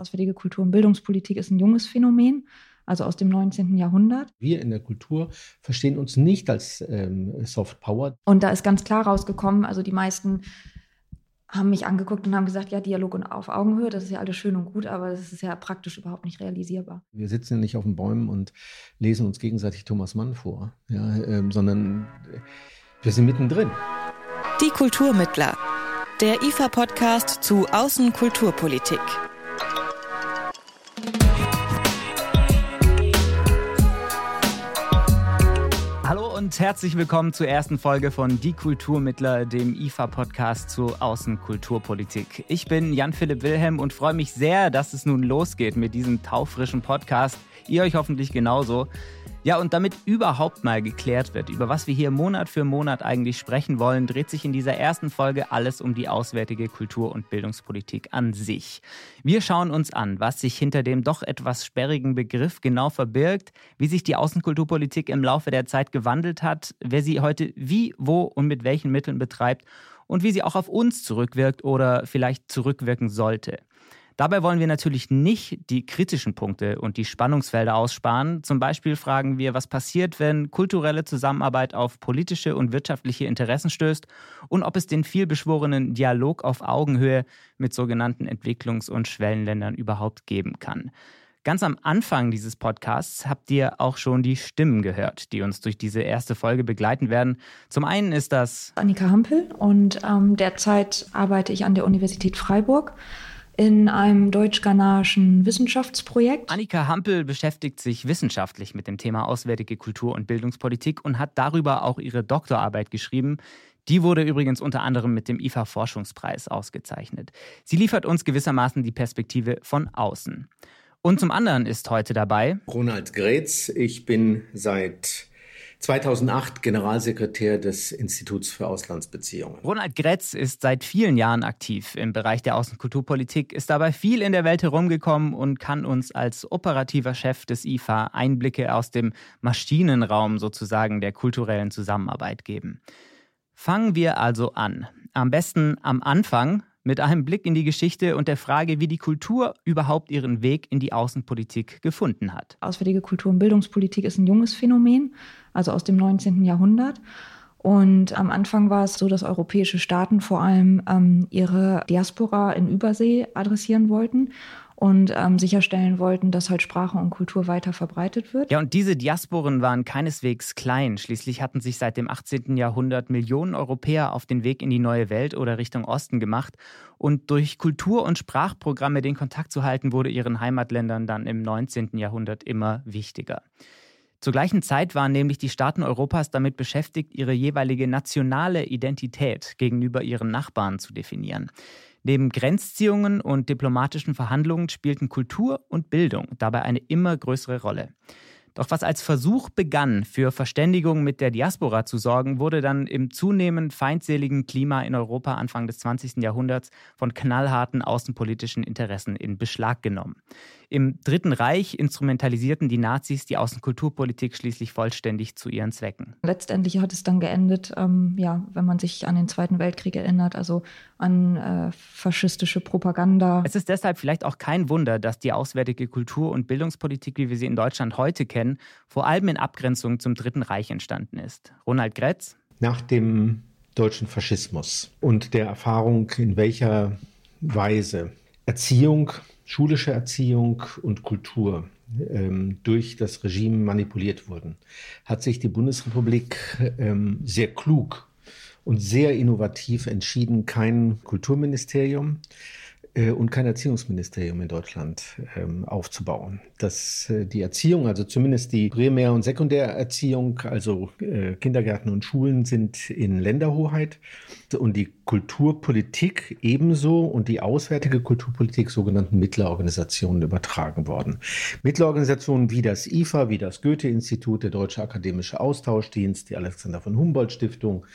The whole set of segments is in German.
Auswärtige Kultur- und Bildungspolitik ist ein junges Phänomen, also aus dem 19. Jahrhundert. Wir in der Kultur verstehen uns nicht als ähm, Soft Power. Und da ist ganz klar rausgekommen, also die meisten haben mich angeguckt und haben gesagt, ja, Dialog und auf Augenhöhe, das ist ja alles schön und gut, aber das ist ja praktisch überhaupt nicht realisierbar. Wir sitzen ja nicht auf den Bäumen und lesen uns gegenseitig Thomas Mann vor, ja, ähm, sondern wir sind mittendrin. Die Kulturmittler, der IFA-Podcast zu Außenkulturpolitik. Und herzlich willkommen zur ersten Folge von Die Kulturmittler, dem IFA-Podcast zur Außenkulturpolitik. Ich bin Jan-Philipp Wilhelm und freue mich sehr, dass es nun losgeht mit diesem taufrischen Podcast. Ihr euch hoffentlich genauso. Ja, und damit überhaupt mal geklärt wird, über was wir hier Monat für Monat eigentlich sprechen wollen, dreht sich in dieser ersten Folge alles um die auswärtige Kultur- und Bildungspolitik an sich. Wir schauen uns an, was sich hinter dem doch etwas sperrigen Begriff genau verbirgt, wie sich die Außenkulturpolitik im Laufe der Zeit gewandelt hat, wer sie heute wie, wo und mit welchen Mitteln betreibt und wie sie auch auf uns zurückwirkt oder vielleicht zurückwirken sollte. Dabei wollen wir natürlich nicht die kritischen Punkte und die Spannungsfelder aussparen. Zum Beispiel fragen wir, was passiert, wenn kulturelle Zusammenarbeit auf politische und wirtschaftliche Interessen stößt und ob es den vielbeschworenen Dialog auf Augenhöhe mit sogenannten Entwicklungs- und Schwellenländern überhaupt geben kann. Ganz am Anfang dieses Podcasts habt ihr auch schon die Stimmen gehört, die uns durch diese erste Folge begleiten werden. Zum einen ist das Annika Hampel und ähm, derzeit arbeite ich an der Universität Freiburg in einem deutsch-ghanaischen Wissenschaftsprojekt. Annika Hampel beschäftigt sich wissenschaftlich mit dem Thema auswärtige Kultur- und Bildungspolitik und hat darüber auch ihre Doktorarbeit geschrieben. Die wurde übrigens unter anderem mit dem IFA-Forschungspreis ausgezeichnet. Sie liefert uns gewissermaßen die Perspektive von außen. Und zum anderen ist heute dabei Ronald Gretz. Ich bin seit 2008 Generalsekretär des Instituts für Auslandsbeziehungen. Ronald Gretz ist seit vielen Jahren aktiv im Bereich der Außenkulturpolitik, ist dabei viel in der Welt herumgekommen und kann uns als operativer Chef des IFA Einblicke aus dem Maschinenraum sozusagen der kulturellen Zusammenarbeit geben. Fangen wir also an. Am besten am Anfang mit einem Blick in die Geschichte und der Frage, wie die Kultur überhaupt ihren Weg in die Außenpolitik gefunden hat. Auswärtige Kultur- und Bildungspolitik ist ein junges Phänomen, also aus dem 19. Jahrhundert. Und am Anfang war es so, dass europäische Staaten vor allem ähm, ihre Diaspora in Übersee adressieren wollten und ähm, sicherstellen wollten, dass halt Sprache und Kultur weiter verbreitet wird. Ja, und diese Diasporen waren keineswegs klein. Schließlich hatten sich seit dem 18. Jahrhundert Millionen Europäer auf den Weg in die neue Welt oder Richtung Osten gemacht. Und durch Kultur- und Sprachprogramme den Kontakt zu halten, wurde ihren Heimatländern dann im 19. Jahrhundert immer wichtiger. Zur gleichen Zeit waren nämlich die Staaten Europas damit beschäftigt, ihre jeweilige nationale Identität gegenüber ihren Nachbarn zu definieren. Neben Grenzziehungen und diplomatischen Verhandlungen spielten Kultur und Bildung dabei eine immer größere Rolle. Doch was als Versuch begann, für Verständigung mit der Diaspora zu sorgen, wurde dann im zunehmend feindseligen Klima in Europa Anfang des 20. Jahrhunderts von knallharten außenpolitischen Interessen in Beschlag genommen. Im Dritten Reich instrumentalisierten die Nazis die Außenkulturpolitik schließlich vollständig zu ihren Zwecken. Letztendlich hat es dann geendet, ähm, ja, wenn man sich an den Zweiten Weltkrieg erinnert, also an äh, faschistische Propaganda. Es ist deshalb vielleicht auch kein Wunder, dass die auswärtige Kultur- und Bildungspolitik, wie wir sie in Deutschland heute kennen, vor allem in Abgrenzung zum Dritten Reich entstanden ist. Ronald Gretz? Nach dem deutschen Faschismus und der Erfahrung, in welcher Weise Erziehung schulische Erziehung und Kultur ähm, durch das Regime manipuliert wurden, hat sich die Bundesrepublik ähm, sehr klug und sehr innovativ entschieden, kein Kulturministerium, und kein Erziehungsministerium in Deutschland ähm, aufzubauen. Dass äh, die Erziehung, also zumindest die Primär- und Sekundärerziehung, also äh, Kindergärten und Schulen sind in Länderhoheit und die Kulturpolitik ebenso und die auswärtige Kulturpolitik sogenannten Mittlerorganisationen übertragen worden. Mittlerorganisationen wie das IFA, wie das Goethe-Institut, der Deutsche Akademische Austauschdienst, die Alexander von Humboldt Stiftung,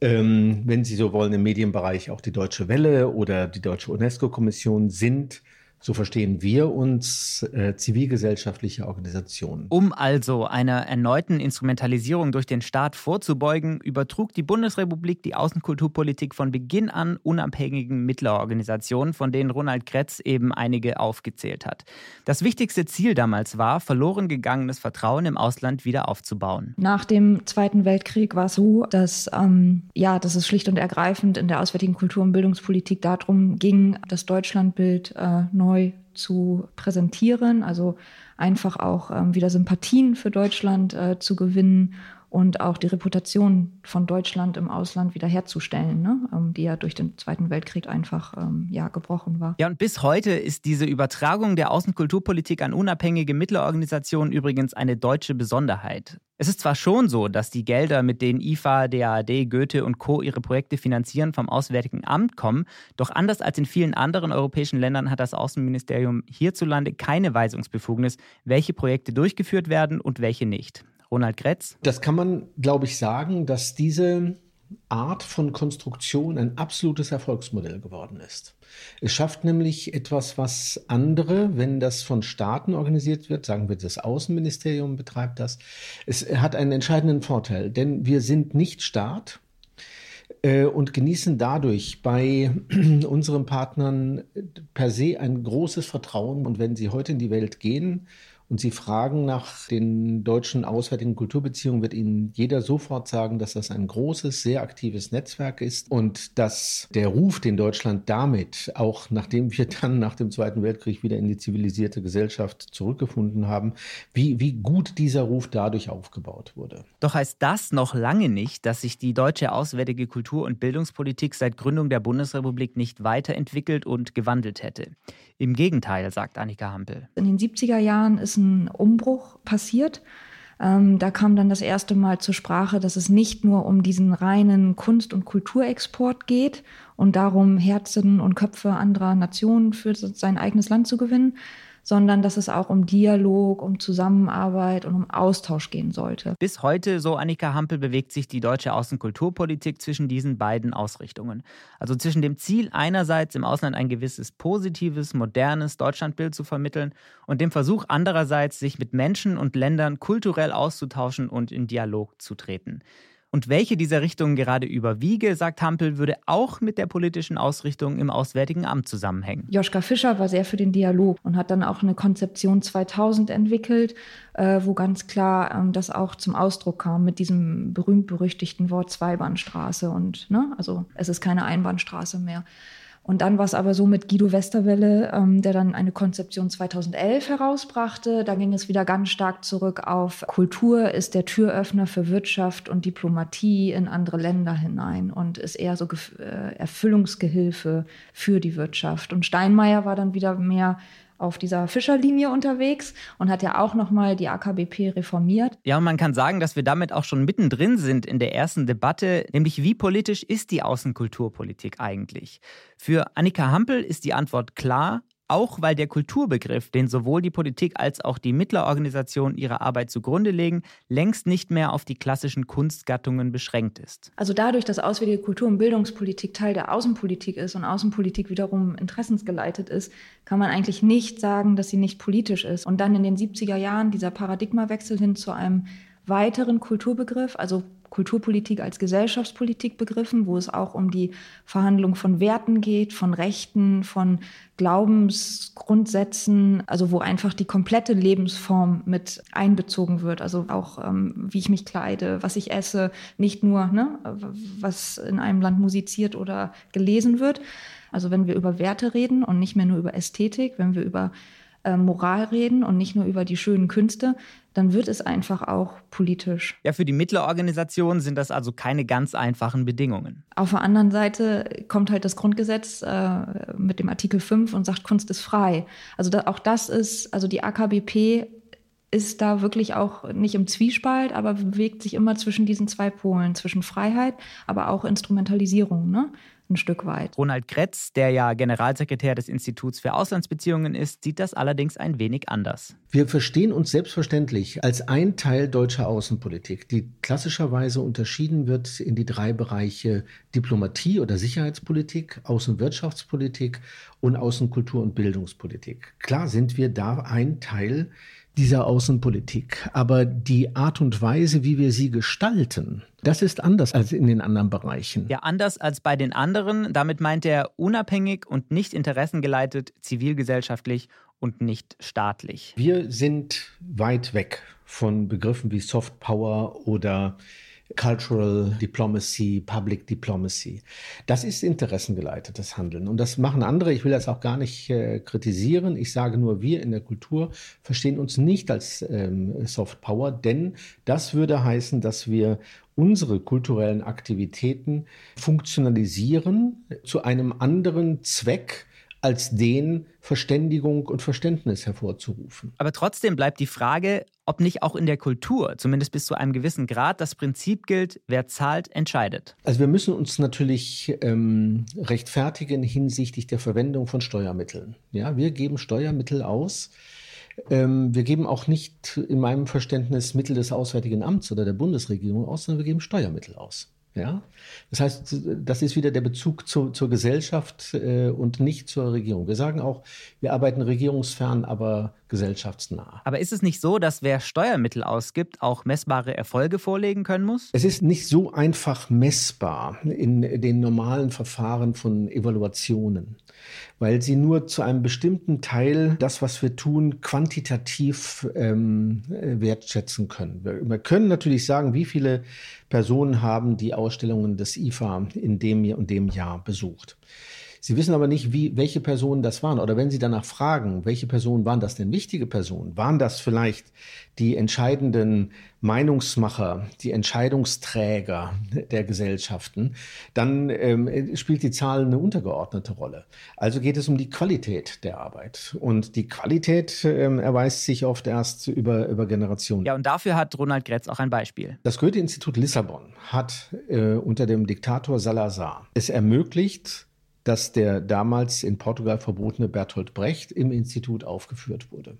ähm, wenn Sie so wollen, im Medienbereich auch die Deutsche Welle oder die Deutsche UNESCO-Kommission sind So verstehen wir uns äh, zivilgesellschaftliche Organisationen. Um also einer erneuten Instrumentalisierung durch den Staat vorzubeugen, übertrug die Bundesrepublik die Außenkulturpolitik von Beginn an unabhängigen Mittlerorganisationen, von denen Ronald Kretz eben einige aufgezählt hat. Das wichtigste Ziel damals war, verloren gegangenes Vertrauen im Ausland wieder aufzubauen. Nach dem Zweiten Weltkrieg war es so, dass, ähm, ja, dass es schlicht und ergreifend in der auswärtigen Kultur- und Bildungspolitik darum ging, das Deutschlandbild äh, neu neu zu präsentieren, also einfach auch ähm, wieder Sympathien für Deutschland äh, zu gewinnen und auch die Reputation von Deutschland im Ausland wiederherzustellen, ne? ähm, die ja durch den Zweiten Weltkrieg einfach ähm, ja, gebrochen war. Ja, und bis heute ist diese Übertragung der Außenkulturpolitik an unabhängige Mittlerorganisationen übrigens eine deutsche Besonderheit. Es ist zwar schon so, dass die Gelder, mit denen IFA, DAAD, Goethe und Co. ihre Projekte finanzieren, vom Auswärtigen Amt kommen, doch anders als in vielen anderen europäischen Ländern hat das Außenministerium hierzulande keine Weisungsbefugnis, welche Projekte durchgeführt werden und welche nicht. Ronald Gretz? Das kann man, glaube ich, sagen, dass diese Art von Konstruktion ein absolutes Erfolgsmodell geworden ist. Es schafft nämlich etwas, was andere, wenn das von Staaten organisiert wird, sagen wir, das Außenministerium betreibt das, es hat einen entscheidenden Vorteil, denn wir sind nicht Staat äh, und genießen dadurch bei unseren Partnern per se ein großes Vertrauen. Und wenn sie heute in die Welt gehen und Sie fragen nach den deutschen auswärtigen Kulturbeziehungen, wird Ihnen jeder sofort sagen, dass das ein großes, sehr aktives Netzwerk ist und dass der Ruf, den Deutschland damit, auch nachdem wir dann nach dem Zweiten Weltkrieg wieder in die zivilisierte Gesellschaft zurückgefunden haben, wie, wie gut dieser Ruf dadurch aufgebaut wurde. Doch heißt das noch lange nicht, dass sich die deutsche auswärtige Kultur- und Bildungspolitik seit Gründung der Bundesrepublik nicht weiterentwickelt und gewandelt hätte. Im Gegenteil, sagt Annika Hampel. In den 70er Jahren ist ein Umbruch passiert. Ähm, da kam dann das erste Mal zur Sprache, dass es nicht nur um diesen reinen Kunst- und Kulturexport geht und darum, Herzen und Köpfe anderer Nationen für sein eigenes Land zu gewinnen, sondern dass es auch um Dialog, um Zusammenarbeit und um Austausch gehen sollte. Bis heute, so Annika Hampel, bewegt sich die deutsche Außenkulturpolitik zwischen diesen beiden Ausrichtungen. Also zwischen dem Ziel, einerseits im Ausland ein gewisses positives, modernes Deutschlandbild zu vermitteln und dem Versuch andererseits, sich mit Menschen und Ländern kulturell auszutauschen und in Dialog zu treten. Und welche dieser Richtungen gerade überwiege, sagt Hampel, würde auch mit der politischen Ausrichtung im Auswärtigen Amt zusammenhängen. Joschka Fischer war sehr für den Dialog und hat dann auch eine Konzeption 2000 entwickelt, äh, wo ganz klar ähm, das auch zum Ausdruck kam mit diesem berühmt-berüchtigten Wort Zweibahnstraße. Und ne, also es ist keine Einbahnstraße mehr. Und dann war es aber so mit Guido Westerwelle, ähm, der dann eine Konzeption 2011 herausbrachte. Da ging es wieder ganz stark zurück auf Kultur ist der Türöffner für Wirtschaft und Diplomatie in andere Länder hinein und ist eher so äh, Erfüllungsgehilfe für die Wirtschaft. Und Steinmeier war dann wieder mehr auf dieser Fischerlinie unterwegs und hat ja auch nochmal die AKBP reformiert. Ja, und man kann sagen, dass wir damit auch schon mittendrin sind in der ersten Debatte, nämlich wie politisch ist die Außenkulturpolitik eigentlich? Für Annika Hampel ist die Antwort klar, auch weil der Kulturbegriff, den sowohl die Politik als auch die Mittlerorganisationen ihrer Arbeit zugrunde legen, längst nicht mehr auf die klassischen Kunstgattungen beschränkt ist. Also dadurch, dass auswärtige Kultur- und Bildungspolitik Teil der Außenpolitik ist und Außenpolitik wiederum interessensgeleitet ist, kann man eigentlich nicht sagen, dass sie nicht politisch ist. Und dann in den 70er Jahren dieser Paradigmawechsel hin zu einem weiteren Kulturbegriff, also Kulturpolitik als Gesellschaftspolitik begriffen, wo es auch um die Verhandlung von Werten geht, von Rechten, von Glaubensgrundsätzen, also wo einfach die komplette Lebensform mit einbezogen wird. Also auch, ähm, wie ich mich kleide, was ich esse, nicht nur, ne, was in einem Land musiziert oder gelesen wird. Also wenn wir über Werte reden und nicht mehr nur über Ästhetik, wenn wir über äh, Moral reden und nicht nur über die schönen Künste, dann wird es einfach auch politisch. Ja, für die Mittlerorganisation sind das also keine ganz einfachen Bedingungen. Auf der anderen Seite kommt halt das Grundgesetz äh, mit dem Artikel 5 und sagt, Kunst ist frei. Also da, auch das ist, also die AKBP ist da wirklich auch nicht im Zwiespalt, aber bewegt sich immer zwischen diesen zwei Polen, zwischen Freiheit, aber auch Instrumentalisierung. Ne? Ein Stück weit. Ronald Kretz, der ja Generalsekretär des Instituts für Auslandsbeziehungen ist, sieht das allerdings ein wenig anders. Wir verstehen uns selbstverständlich als ein Teil deutscher Außenpolitik, die klassischerweise unterschieden wird in die drei Bereiche Diplomatie oder Sicherheitspolitik, Außenwirtschaftspolitik und Außenkultur- und Bildungspolitik. Klar sind wir da ein Teil dieser Außenpolitik. Aber die Art und Weise, wie wir sie gestalten, das ist anders als in den anderen Bereichen. Ja, anders als bei den anderen. Damit meint er unabhängig und nicht interessengeleitet, zivilgesellschaftlich und nicht staatlich. Wir sind weit weg von Begriffen wie Soft Power oder Cultural Diplomacy, Public Diplomacy. Das ist interessengeleitetes Handeln. Und das machen andere. Ich will das auch gar nicht äh, kritisieren. Ich sage nur, wir in der Kultur verstehen uns nicht als ähm, Soft Power, denn das würde heißen, dass wir unsere kulturellen Aktivitäten funktionalisieren zu einem anderen Zweck, als den Verständigung und Verständnis hervorzurufen. Aber trotzdem bleibt die Frage, ob nicht auch in der Kultur, zumindest bis zu einem gewissen Grad, das Prinzip gilt, wer zahlt, entscheidet. Also wir müssen uns natürlich ähm, rechtfertigen hinsichtlich der Verwendung von Steuermitteln. Ja, wir geben Steuermittel aus. Ähm, wir geben auch nicht in meinem Verständnis Mittel des Auswärtigen Amts oder der Bundesregierung aus, sondern wir geben Steuermittel aus. Ja, das heißt, das ist wieder der Bezug zu, zur Gesellschaft äh, und nicht zur Regierung. Wir sagen auch, wir arbeiten regierungsfern, aber gesellschaftsnah. Aber ist es nicht so, dass wer Steuermittel ausgibt, auch messbare Erfolge vorlegen können muss? Es ist nicht so einfach messbar in den normalen Verfahren von Evaluationen, weil sie nur zu einem bestimmten Teil das, was wir tun, quantitativ ähm, wertschätzen können. Wir, wir können natürlich sagen, wie viele Personen haben die Ausstellungen des IFA in dem und dem Jahr besucht. Sie wissen aber nicht, wie, welche Personen das waren. Oder wenn Sie danach fragen, welche Personen waren das denn wichtige Personen? Waren das vielleicht die entscheidenden Meinungsmacher, die Entscheidungsträger der Gesellschaften? Dann ähm, spielt die Zahl eine untergeordnete Rolle. Also geht es um die Qualität der Arbeit. Und die Qualität ähm, erweist sich oft erst über, über Generationen. Ja, und dafür hat Ronald Gretz auch ein Beispiel. Das Goethe-Institut Lissabon hat äh, unter dem Diktator Salazar es ermöglicht, dass der damals in Portugal verbotene Bertolt Brecht im Institut aufgeführt wurde.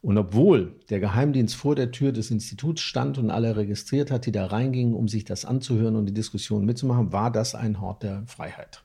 Und obwohl der Geheimdienst vor der Tür des Instituts stand und alle registriert hat, die da reingingen, um sich das anzuhören und die Diskussion mitzumachen, war das ein Hort der Freiheit.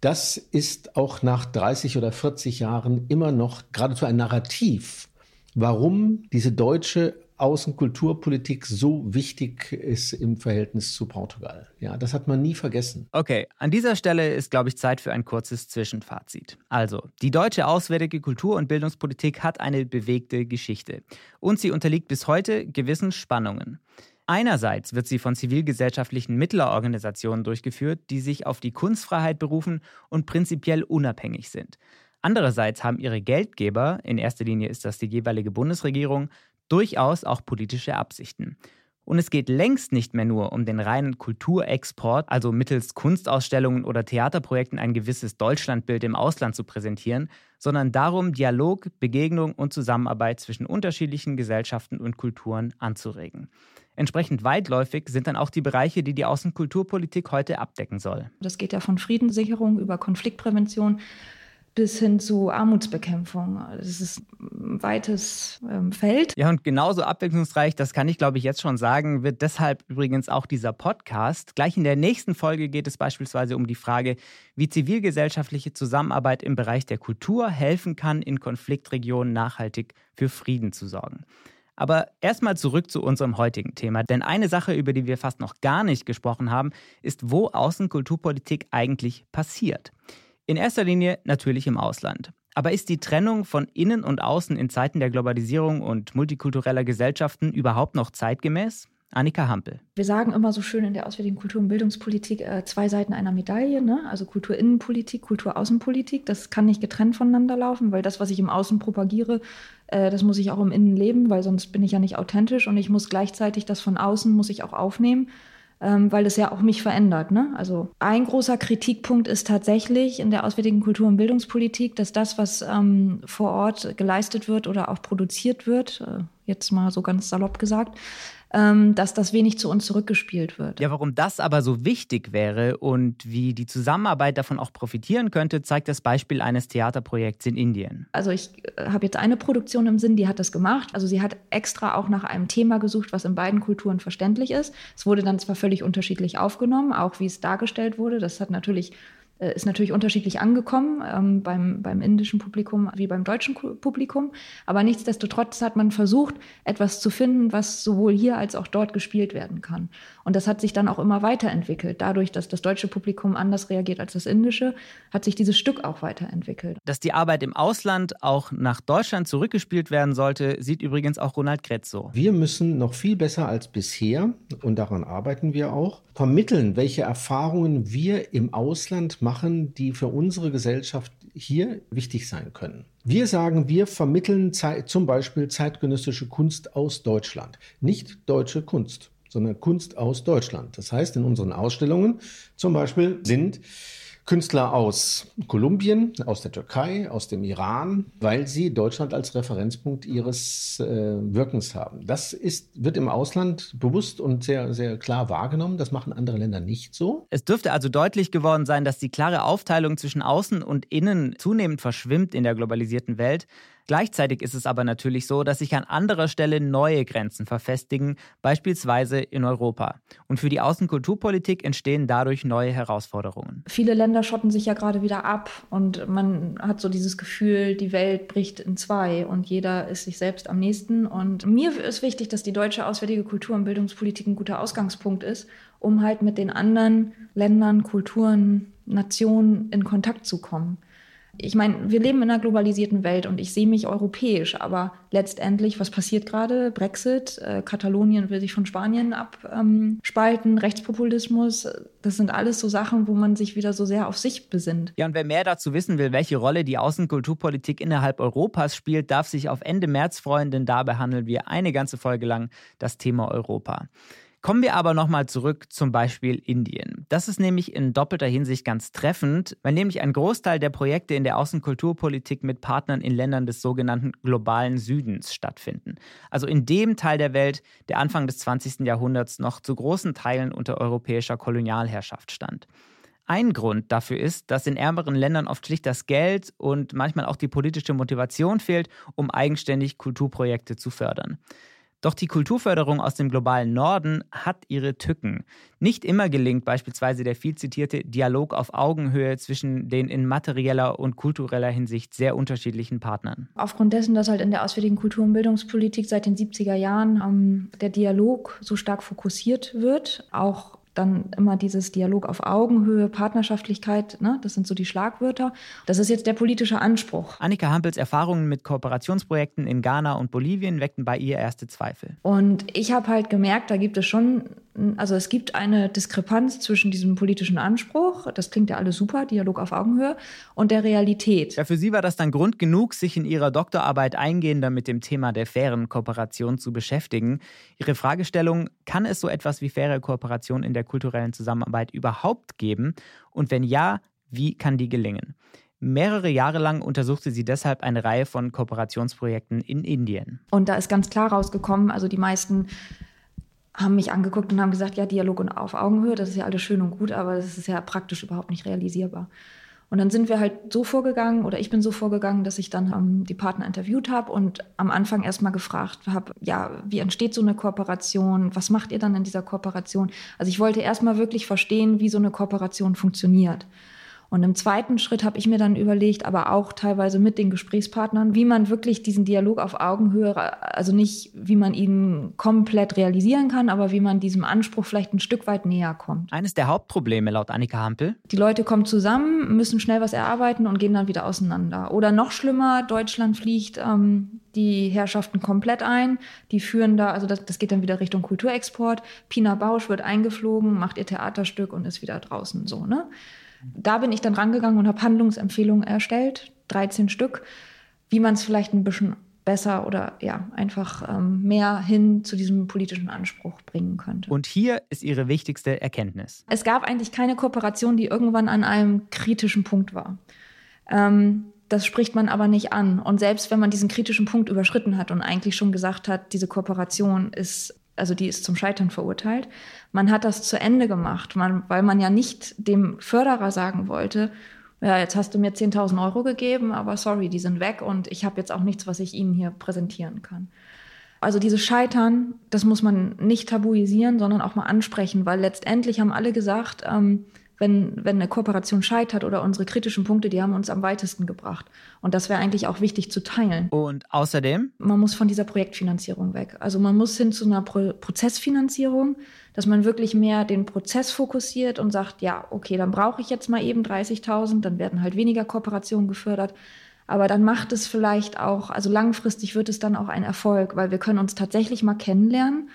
Das ist auch nach 30 oder 40 Jahren immer noch geradezu ein Narrativ, warum diese deutsche Außenkulturpolitik so wichtig ist im Verhältnis zu Portugal. Ja, das hat man nie vergessen. Okay, an dieser Stelle ist, glaube ich, Zeit für ein kurzes Zwischenfazit. Also, die deutsche auswärtige Kultur- und Bildungspolitik hat eine bewegte Geschichte und sie unterliegt bis heute gewissen Spannungen. Einerseits wird sie von zivilgesellschaftlichen Mittlerorganisationen durchgeführt, die sich auf die Kunstfreiheit berufen und prinzipiell unabhängig sind. Andererseits haben ihre Geldgeber, in erster Linie ist das die jeweilige Bundesregierung, durchaus auch politische Absichten. Und es geht längst nicht mehr nur um den reinen Kulturexport, also mittels Kunstausstellungen oder Theaterprojekten ein gewisses Deutschlandbild im Ausland zu präsentieren, sondern darum, Dialog, Begegnung und Zusammenarbeit zwischen unterschiedlichen Gesellschaften und Kulturen anzuregen. Entsprechend weitläufig sind dann auch die Bereiche, die die Außenkulturpolitik heute abdecken soll. Das geht ja von Friedenssicherung über Konfliktprävention bis hin zu Armutsbekämpfung. Das ist ein weites ähm, Feld. Ja, und genauso abwechslungsreich, das kann ich glaube ich jetzt schon sagen, wird deshalb übrigens auch dieser Podcast. Gleich in der nächsten Folge geht es beispielsweise um die Frage, wie zivilgesellschaftliche Zusammenarbeit im Bereich der Kultur helfen kann, in Konfliktregionen nachhaltig für Frieden zu sorgen. Aber erstmal zurück zu unserem heutigen Thema. Denn eine Sache, über die wir fast noch gar nicht gesprochen haben, ist, wo Außenkulturpolitik eigentlich passiert. In erster Linie natürlich im Ausland. Aber ist die Trennung von Innen und Außen in Zeiten der Globalisierung und multikultureller Gesellschaften überhaupt noch zeitgemäß? Annika Hampel. Wir sagen immer so schön in der auswärtigen Kultur- und Bildungspolitik äh, zwei Seiten einer Medaille, ne? also Kulturinnenpolitik, Kulturaußenpolitik. Das kann nicht getrennt voneinander laufen, weil das, was ich im Außen propagiere, äh, das muss ich auch im Innen leben, weil sonst bin ich ja nicht authentisch und ich muss gleichzeitig das von außen muss ich auch aufnehmen ähm, weil das ja auch mich verändert. Ne? Also ein großer Kritikpunkt ist tatsächlich in der auswärtigen Kultur- und Bildungspolitik, dass das, was ähm, vor Ort geleistet wird oder auch produziert wird, äh, jetzt mal so ganz salopp gesagt, dass das wenig zu uns zurückgespielt wird. Ja, warum das aber so wichtig wäre und wie die Zusammenarbeit davon auch profitieren könnte, zeigt das Beispiel eines Theaterprojekts in Indien. Also ich äh, habe jetzt eine Produktion im Sinn, die hat das gemacht. Also sie hat extra auch nach einem Thema gesucht, was in beiden Kulturen verständlich ist. Es wurde dann zwar völlig unterschiedlich aufgenommen, auch wie es dargestellt wurde. Das hat natürlich ist natürlich unterschiedlich angekommen ähm, beim, beim indischen Publikum wie beim deutschen Publikum. Aber nichtsdestotrotz hat man versucht, etwas zu finden, was sowohl hier als auch dort gespielt werden kann. Und das hat sich dann auch immer weiterentwickelt. Dadurch, dass das deutsche Publikum anders reagiert als das indische, hat sich dieses Stück auch weiterentwickelt. Dass die Arbeit im Ausland auch nach Deutschland zurückgespielt werden sollte, sieht übrigens auch Ronald Kretz so. Wir müssen noch viel besser als bisher, und daran arbeiten wir auch, vermitteln, welche Erfahrungen wir im Ausland machen, die für unsere Gesellschaft hier wichtig sein können. Wir sagen, wir vermitteln zum Beispiel zeitgenössische Kunst aus Deutschland, nicht deutsche Kunst sondern Kunst aus Deutschland. Das heißt, in unseren Ausstellungen zum Beispiel sind Künstler aus Kolumbien, aus der Türkei, aus dem Iran, weil sie Deutschland als Referenzpunkt ihres äh, Wirkens haben. Das ist, wird im Ausland bewusst und sehr, sehr klar wahrgenommen. Das machen andere Länder nicht so. Es dürfte also deutlich geworden sein, dass die klare Aufteilung zwischen Außen und Innen zunehmend verschwimmt in der globalisierten Welt. Gleichzeitig ist es aber natürlich so, dass sich an anderer Stelle neue Grenzen verfestigen, beispielsweise in Europa. Und für die Außenkulturpolitik entstehen dadurch neue Herausforderungen. Viele Länder schotten sich ja gerade wieder ab und man hat so dieses Gefühl, die Welt bricht in zwei und jeder ist sich selbst am nächsten. Und mir ist wichtig, dass die deutsche auswärtige Kultur- und Bildungspolitik ein guter Ausgangspunkt ist, um halt mit den anderen Ländern, Kulturen, Nationen in Kontakt zu kommen ich meine, wir leben in einer globalisierten Welt und ich sehe mich europäisch, aber letztendlich, was passiert gerade? Brexit, äh, Katalonien will sich von Spanien abspalten, ähm, Rechtspopulismus, das sind alles so Sachen, wo man sich wieder so sehr auf sich besinnt. Ja, und wer mehr dazu wissen will, welche Rolle die Außenkulturpolitik innerhalb Europas spielt, darf sich auf Ende März freuen, denn da behandeln wir eine ganze Folge lang das Thema Europa. Kommen wir aber nochmal zurück zum Beispiel Indien. Das ist nämlich in doppelter Hinsicht ganz treffend, weil nämlich ein Großteil der Projekte in der Außenkulturpolitik mit Partnern in Ländern des sogenannten globalen Südens stattfinden. Also in dem Teil der Welt, der Anfang des 20. Jahrhunderts noch zu großen Teilen unter europäischer Kolonialherrschaft stand. Ein Grund dafür ist, dass in ärmeren Ländern oft schlicht das Geld und manchmal auch die politische Motivation fehlt, um eigenständig Kulturprojekte zu fördern. Doch die Kulturförderung aus dem globalen Norden hat ihre Tücken. Nicht immer gelingt beispielsweise der viel zitierte Dialog auf Augenhöhe zwischen den in materieller und kultureller Hinsicht sehr unterschiedlichen Partnern. Aufgrund dessen, dass halt in der auswärtigen Kultur- und Bildungspolitik seit den 70er Jahren ähm, der Dialog so stark fokussiert wird, auch dann immer dieses Dialog auf Augenhöhe, Partnerschaftlichkeit, ne? das sind so die Schlagwörter. Das ist jetzt der politische Anspruch. Annika Hampels Erfahrungen mit Kooperationsprojekten in Ghana und Bolivien weckten bei ihr erste Zweifel. Und ich habe halt gemerkt, da gibt es schon also es gibt eine Diskrepanz zwischen diesem politischen Anspruch, das klingt ja alles super, Dialog auf Augenhöhe, und der Realität. Ja, für Sie war das dann Grund genug, sich in Ihrer Doktorarbeit eingehender mit dem Thema der fairen Kooperation zu beschäftigen. Ihre Fragestellung, kann es so etwas wie faire Kooperation in der kulturellen Zusammenarbeit überhaupt geben? Und wenn ja, wie kann die gelingen? Mehrere Jahre lang untersuchte sie deshalb eine Reihe von Kooperationsprojekten in Indien. Und da ist ganz klar rausgekommen, also die meisten haben mich angeguckt und haben gesagt, ja, Dialog und auf Augenhöhe, das ist ja alles schön und gut, aber das ist ja praktisch überhaupt nicht realisierbar. Und dann sind wir halt so vorgegangen, oder ich bin so vorgegangen, dass ich dann ähm, die Partner interviewt habe und am Anfang erstmal gefragt habe, ja, wie entsteht so eine Kooperation? Was macht ihr dann in dieser Kooperation? Also ich wollte erstmal wirklich verstehen, wie so eine Kooperation funktioniert. Und im zweiten Schritt habe ich mir dann überlegt, aber auch teilweise mit den Gesprächspartnern, wie man wirklich diesen Dialog auf Augenhöhe, also nicht, wie man ihn komplett realisieren kann, aber wie man diesem Anspruch vielleicht ein Stück weit näher kommt. Eines der Hauptprobleme laut Annika Hampel. Die Leute kommen zusammen, müssen schnell was erarbeiten und gehen dann wieder auseinander. Oder noch schlimmer, Deutschland fliegt ähm, die Herrschaften komplett ein. Die führen da, also das, das geht dann wieder Richtung Kulturexport. Pina Bausch wird eingeflogen, macht ihr Theaterstück und ist wieder draußen so, ne? Da bin ich dann rangegangen und habe Handlungsempfehlungen erstellt, 13 Stück, wie man es vielleicht ein bisschen besser oder ja, einfach ähm, mehr hin zu diesem politischen Anspruch bringen könnte. Und hier ist Ihre wichtigste Erkenntnis. Es gab eigentlich keine Kooperation, die irgendwann an einem kritischen Punkt war. Ähm, das spricht man aber nicht an. Und selbst wenn man diesen kritischen Punkt überschritten hat und eigentlich schon gesagt hat, diese Kooperation ist, also die ist zum Scheitern verurteilt, man hat das zu Ende gemacht, man, weil man ja nicht dem Förderer sagen wollte, ja, jetzt hast du mir 10.000 Euro gegeben, aber sorry, die sind weg und ich habe jetzt auch nichts, was ich Ihnen hier präsentieren kann. Also dieses Scheitern, das muss man nicht tabuisieren, sondern auch mal ansprechen, weil letztendlich haben alle gesagt, ähm, wenn, wenn eine Kooperation scheitert oder unsere kritischen Punkte, die haben uns am weitesten gebracht. Und das wäre eigentlich auch wichtig zu teilen. Und außerdem? Man muss von dieser Projektfinanzierung weg. Also man muss hin zu einer Pro Prozessfinanzierung, dass man wirklich mehr den Prozess fokussiert und sagt, ja, okay, dann brauche ich jetzt mal eben 30.000, dann werden halt weniger Kooperationen gefördert. Aber dann macht es vielleicht auch, also langfristig wird es dann auch ein Erfolg, weil wir können uns tatsächlich mal kennenlernen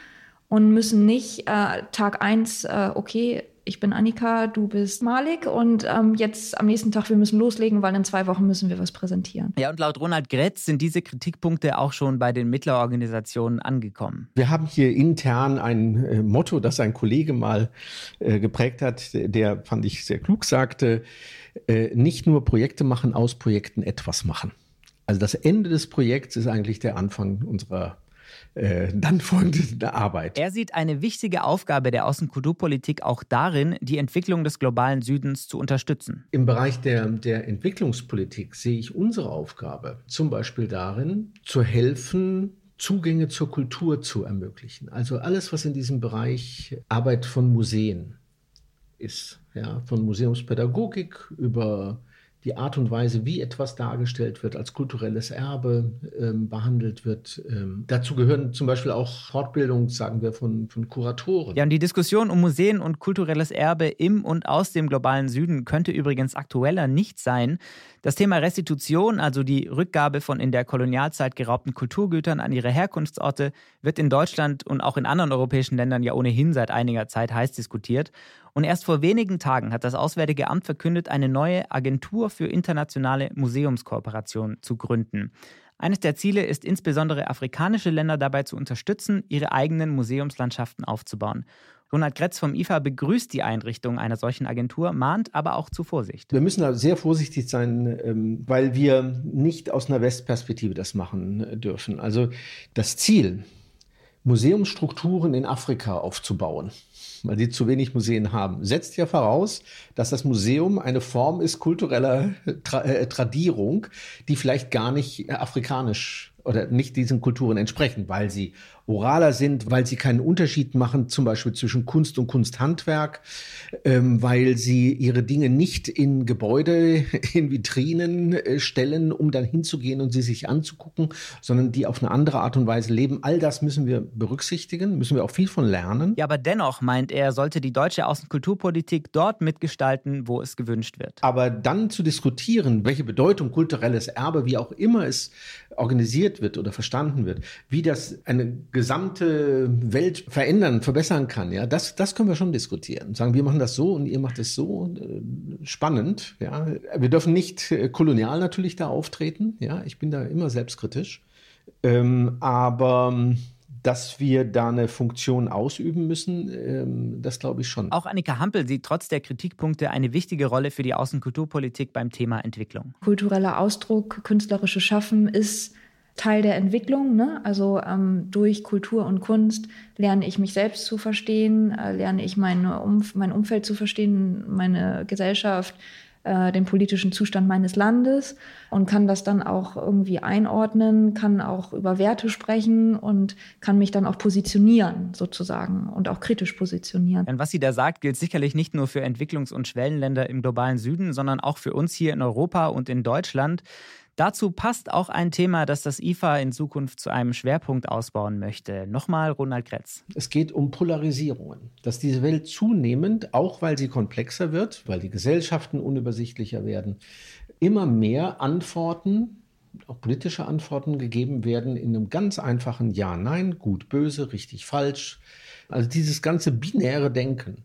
und müssen nicht äh, Tag eins, äh, okay, ich bin Annika, du bist Malik und ähm, jetzt am nächsten Tag, wir müssen loslegen, weil in zwei Wochen müssen wir was präsentieren. Ja, und laut Ronald Gretz sind diese Kritikpunkte auch schon bei den Mittlerorganisationen angekommen. Wir haben hier intern ein äh, Motto, das ein Kollege mal äh, geprägt hat, der fand ich sehr klug sagte, äh, nicht nur Projekte machen, aus Projekten etwas machen. Also das Ende des Projekts ist eigentlich der Anfang unserer äh, dann folgende Arbeit. Er sieht eine wichtige Aufgabe der Außenkulturpolitik auch darin, die Entwicklung des globalen Südens zu unterstützen. Im Bereich der, der Entwicklungspolitik sehe ich unsere Aufgabe zum Beispiel darin, zu helfen, Zugänge zur Kultur zu ermöglichen. Also alles, was in diesem Bereich Arbeit von Museen ist, ja, von Museumspädagogik über die Art und Weise, wie etwas dargestellt wird, als kulturelles Erbe ähm, behandelt wird. Ähm, dazu gehören zum Beispiel auch Fortbildung, sagen wir, von, von Kuratoren. Ja, und die Diskussion um Museen und kulturelles Erbe im und aus dem globalen Süden könnte übrigens aktueller nicht sein. Das Thema Restitution, also die Rückgabe von in der Kolonialzeit geraubten Kulturgütern an ihre Herkunftsorte, wird in Deutschland und auch in anderen europäischen Ländern ja ohnehin seit einiger Zeit heiß diskutiert. Und erst vor wenigen Tagen hat das Auswärtige Amt verkündet, eine neue Agentur für internationale Museumskooperation zu gründen. Eines der Ziele ist insbesondere afrikanische Länder dabei zu unterstützen, ihre eigenen Museumslandschaften aufzubauen. Ronald Gretz vom IFA begrüßt die Einrichtung einer solchen Agentur, mahnt aber auch zu Vorsicht. Wir müssen da sehr vorsichtig sein, ähm, weil wir nicht aus einer Westperspektive das machen dürfen. Also das Ziel, Museumsstrukturen in Afrika aufzubauen, weil die zu wenig Museen haben, setzt ja voraus, dass das Museum eine Form ist kultureller Tra äh, Tradierung, die vielleicht gar nicht afrikanisch oder nicht diesen Kulturen entsprechen, weil sie oraler sind, weil sie keinen Unterschied machen, zum Beispiel zwischen Kunst und Kunsthandwerk, ähm, weil sie ihre Dinge nicht in Gebäude, in Vitrinen äh, stellen, um dann hinzugehen und sie sich anzugucken, sondern die auf eine andere Art und Weise leben. All das müssen wir berücksichtigen, müssen wir auch viel von lernen. Ja, aber dennoch meint er, sollte die deutsche Außenkulturpolitik dort mitgestalten, wo es gewünscht wird. Aber dann zu diskutieren, welche Bedeutung kulturelles Erbe, wie auch immer es organisiert wird oder verstanden wird, wie das eine gesamte Welt verändern, verbessern kann, ja, das, das können wir schon diskutieren. Sagen, wir machen das so und ihr macht es so. Äh, spannend, ja. Wir dürfen nicht äh, kolonial natürlich da auftreten, ja. Ich bin da immer selbstkritisch. Ähm, aber dass wir da eine Funktion ausüben müssen, ähm, das glaube ich schon. Auch Annika Hampel sieht trotz der Kritikpunkte eine wichtige Rolle für die Außenkulturpolitik beim Thema Entwicklung. Kultureller Ausdruck, künstlerische Schaffen ist Teil der Entwicklung. Ne? Also ähm, durch Kultur und Kunst lerne ich mich selbst zu verstehen, äh, lerne ich meine Umf mein Umfeld zu verstehen, meine Gesellschaft, äh, den politischen Zustand meines Landes und kann das dann auch irgendwie einordnen, kann auch über Werte sprechen und kann mich dann auch positionieren sozusagen und auch kritisch positionieren. Und was sie da sagt, gilt sicherlich nicht nur für Entwicklungs- und Schwellenländer im globalen Süden, sondern auch für uns hier in Europa und in Deutschland. Dazu passt auch ein Thema, das das IFA in Zukunft zu einem Schwerpunkt ausbauen möchte. Nochmal Ronald Kretz. Es geht um Polarisierungen, dass diese Welt zunehmend, auch weil sie komplexer wird, weil die Gesellschaften unübersichtlicher werden, immer mehr Antworten, auch politische Antworten gegeben werden in einem ganz einfachen Ja, Nein, gut, böse, richtig, falsch. Also dieses ganze binäre Denken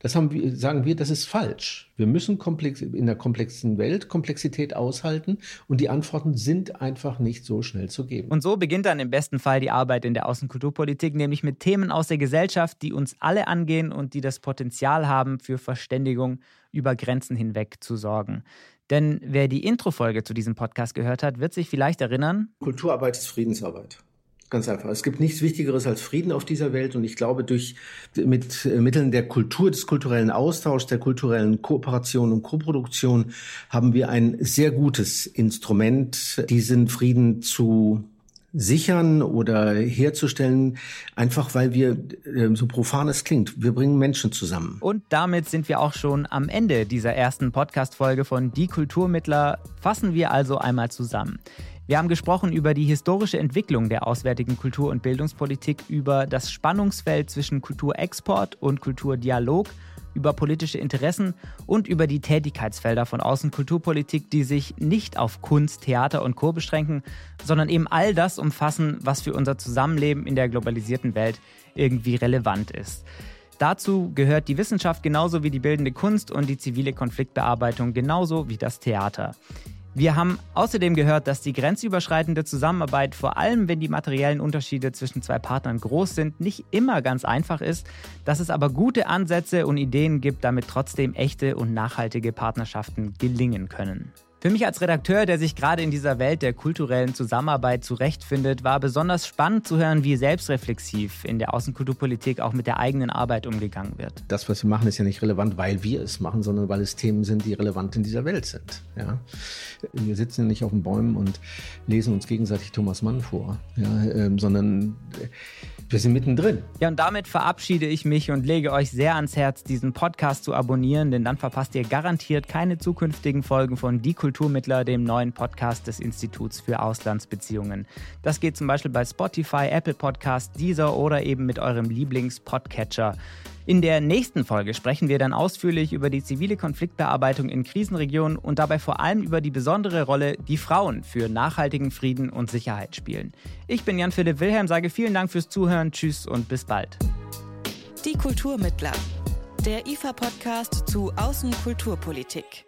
das haben wir, sagen wir, das ist falsch. Wir müssen komplex, in der komplexen Welt Komplexität aushalten und die Antworten sind einfach nicht so schnell zu geben. Und so beginnt dann im besten Fall die Arbeit in der Außenkulturpolitik, nämlich mit Themen aus der Gesellschaft, die uns alle angehen und die das Potenzial haben, für Verständigung über Grenzen hinweg zu sorgen. Denn wer die Introfolge zu diesem Podcast gehört hat, wird sich vielleicht erinnern. Kulturarbeit ist Friedensarbeit. Ganz einfach. Es gibt nichts Wichtigeres als Frieden auf dieser Welt und ich glaube, durch mit Mitteln der Kultur, des kulturellen Austauschs, der kulturellen Kooperation und Koproduktion haben wir ein sehr gutes Instrument, diesen Frieden zu sichern oder herzustellen, einfach weil wir, äh, so profan es klingt, wir bringen Menschen zusammen. Und damit sind wir auch schon am Ende dieser ersten Podcast-Folge von Die Kulturmittler. Fassen wir also einmal zusammen. Wir haben gesprochen über die historische Entwicklung der auswärtigen Kultur- und Bildungspolitik, über das Spannungsfeld zwischen Kulturexport und Kulturdialog, über politische Interessen und über die Tätigkeitsfelder von Außenkulturpolitik, die sich nicht auf Kunst, Theater und Co. beschränken, sondern eben all das umfassen, was für unser Zusammenleben in der globalisierten Welt irgendwie relevant ist. Dazu gehört die Wissenschaft genauso wie die bildende Kunst und die zivile Konfliktbearbeitung genauso wie das Theater. Wir haben außerdem gehört, dass die grenzüberschreitende Zusammenarbeit, vor allem wenn die materiellen Unterschiede zwischen zwei Partnern groß sind, nicht immer ganz einfach ist, dass es aber gute Ansätze und Ideen gibt, damit trotzdem echte und nachhaltige Partnerschaften gelingen können. Für mich als Redakteur, der sich gerade in dieser Welt der kulturellen Zusammenarbeit zurechtfindet, war besonders spannend zu hören, wie selbstreflexiv in der Außenkulturpolitik auch mit der eigenen Arbeit umgegangen wird. Das, was wir machen, ist ja nicht relevant, weil wir es machen, sondern weil es Themen sind, die relevant in dieser Welt sind. Ja? Wir sitzen ja nicht auf den Bäumen und lesen uns gegenseitig Thomas Mann vor, ja? Ähm, sondern wir sind mittendrin. Ja, und damit verabschiede ich mich und lege euch sehr ans Herz, diesen Podcast zu abonnieren, denn dann verpasst ihr garantiert keine zukünftigen Folgen von Die Kulturmittler, dem neuen Podcast des Instituts für Auslandsbeziehungen. Das geht zum Beispiel bei Spotify, Apple Podcast, Deezer oder eben mit eurem Lieblings-Podcatcher. In der nächsten Folge sprechen wir dann ausführlich über die zivile Konfliktbearbeitung in Krisenregionen und dabei vor allem über die besondere Rolle, die Frauen für nachhaltigen Frieden und Sicherheit spielen. Ich bin Jan-Philipp Wilhelm, sage vielen Dank fürs Zuhören, tschüss und bis bald. Die Kulturmittler, der IFA-Podcast zu Außenkulturpolitik.